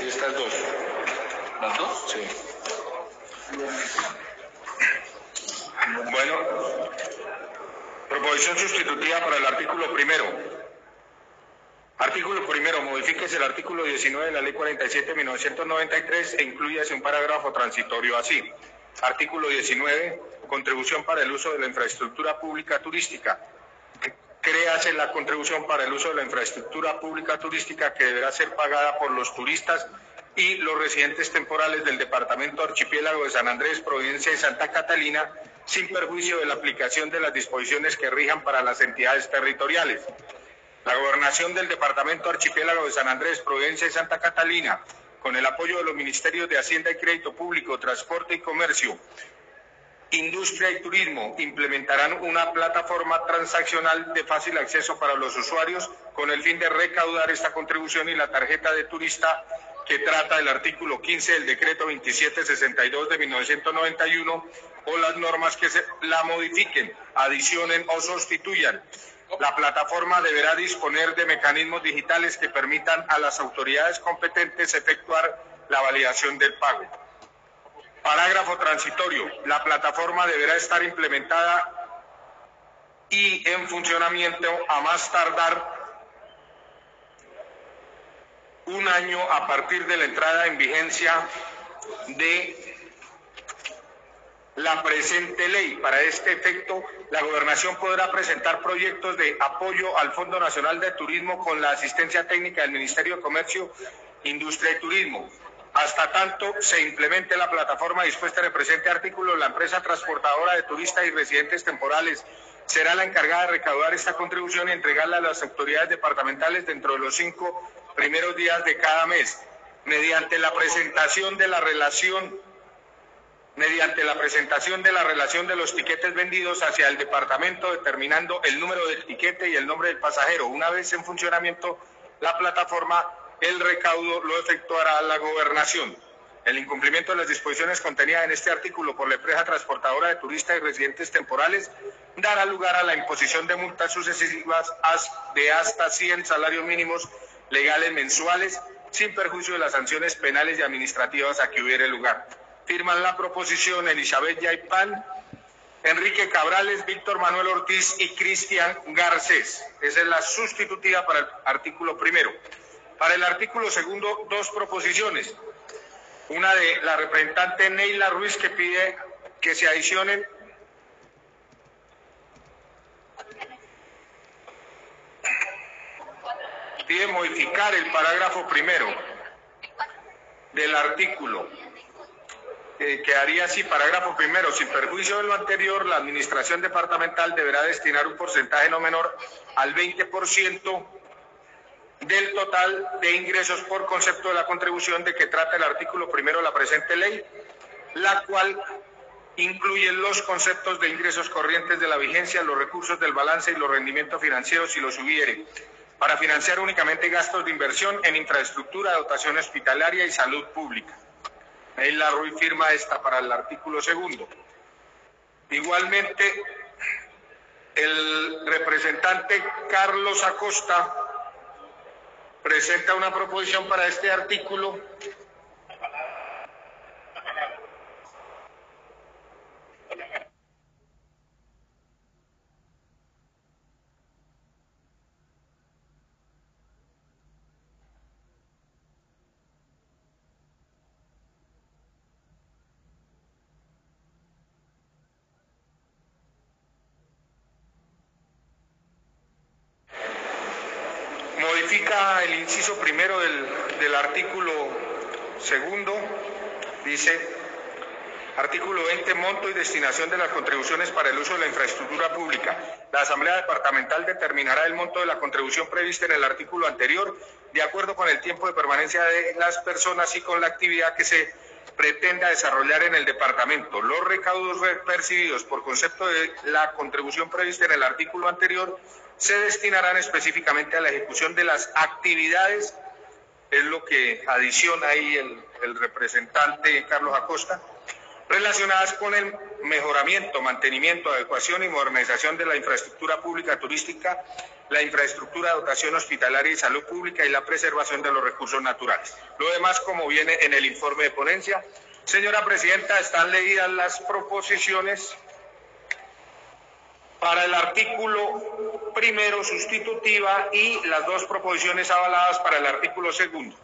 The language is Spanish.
y estas dos. ¿Las dos? Sí. Bueno, proposición sustitutiva para el artículo primero. Artículo primero, modifíquese el artículo 19 de la ley 47 de 1993 e incluyase un parágrafo transitorio así. Artículo 19, contribución para el uso de la infraestructura pública turística Créase la contribución para el uso de la infraestructura pública turística que deberá ser pagada por los turistas y los residentes temporales del Departamento Archipiélago de San Andrés, Providencia y Santa Catalina, sin perjuicio de la aplicación de las disposiciones que rijan para las entidades territoriales. La gobernación del Departamento Archipiélago de San Andrés, Providencia y Santa Catalina, con el apoyo de los Ministerios de Hacienda y Crédito Público, Transporte y Comercio, Industria y Turismo, implementarán una plataforma transaccional de fácil acceso para los usuarios con el fin de recaudar esta contribución y la tarjeta de turista que trata el artículo 15 del decreto 2762 de 1991 o las normas que se la modifiquen, adicionen o sustituyan. La plataforma deberá disponer de mecanismos digitales que permitan a las autoridades competentes efectuar la validación del pago. Parágrafo transitorio. La plataforma deberá estar implementada y en funcionamiento a más tardar un año a partir de la entrada en vigencia de la presente ley. Para este efecto, la gobernación podrá presentar proyectos de apoyo al Fondo Nacional de Turismo con la asistencia técnica del Ministerio de Comercio, Industria y Turismo. Hasta tanto se implemente la plataforma dispuesta en el presente artículo, la empresa transportadora de turistas y residentes temporales será la encargada de recaudar esta contribución y entregarla a las autoridades departamentales dentro de los cinco primeros días de cada mes, mediante la presentación de la relación mediante la presentación de la relación de los tiquetes vendidos hacia el departamento, determinando el número del tiquete y el nombre del pasajero. Una vez en funcionamiento la plataforma, el recaudo lo efectuará la gobernación. El incumplimiento de las disposiciones contenidas en este artículo por la empresa transportadora de turistas y residentes temporales dará lugar a la imposición de multas sucesivas de hasta 100 salarios mínimos legales mensuales, sin perjuicio de las sanciones penales y administrativas a que hubiere lugar. Firman la proposición Elizabeth Yaipan, Enrique Cabrales, Víctor Manuel Ortiz y Cristian Garcés. Esa es la sustitutiva para el artículo primero. Para el artículo segundo, dos proposiciones. Una de la representante Neila Ruiz que pide que se adicionen pide modificar el parágrafo primero del artículo que haría así, parágrafo primero, sin perjuicio de lo anterior, la administración departamental deberá destinar un porcentaje no menor al 20% del total de ingresos por concepto de la contribución de que trata el artículo primero de la presente ley, la cual incluye los conceptos de ingresos corrientes de la vigencia, los recursos del balance y los rendimientos financieros si los hubiere, para financiar únicamente gastos de inversión en infraestructura, dotación hospitalaria y salud pública. La Ruiz firma esta para el artículo segundo. Igualmente, el representante Carlos Acosta presenta una proposición para este artículo el inciso primero del, del artículo segundo, dice, artículo 20, monto y destinación de las contribuciones para el uso de la infraestructura pública. La Asamblea Departamental determinará el monto de la contribución prevista en el artículo anterior, de acuerdo con el tiempo de permanencia de las personas y con la actividad que se pretenda desarrollar en el departamento. Los recaudos percibidos por concepto de la contribución prevista en el artículo anterior se destinarán específicamente a la ejecución de las actividades, es lo que adiciona ahí el, el representante Carlos Acosta, relacionadas con el mejoramiento, mantenimiento, adecuación y modernización de la infraestructura pública turística, la infraestructura de dotación hospitalaria y salud pública y la preservación de los recursos naturales. Lo demás, como viene en el informe de ponencia. Señora Presidenta, están leídas las proposiciones para el artículo primero sustitutiva y las dos proposiciones avaladas para el artículo segundo.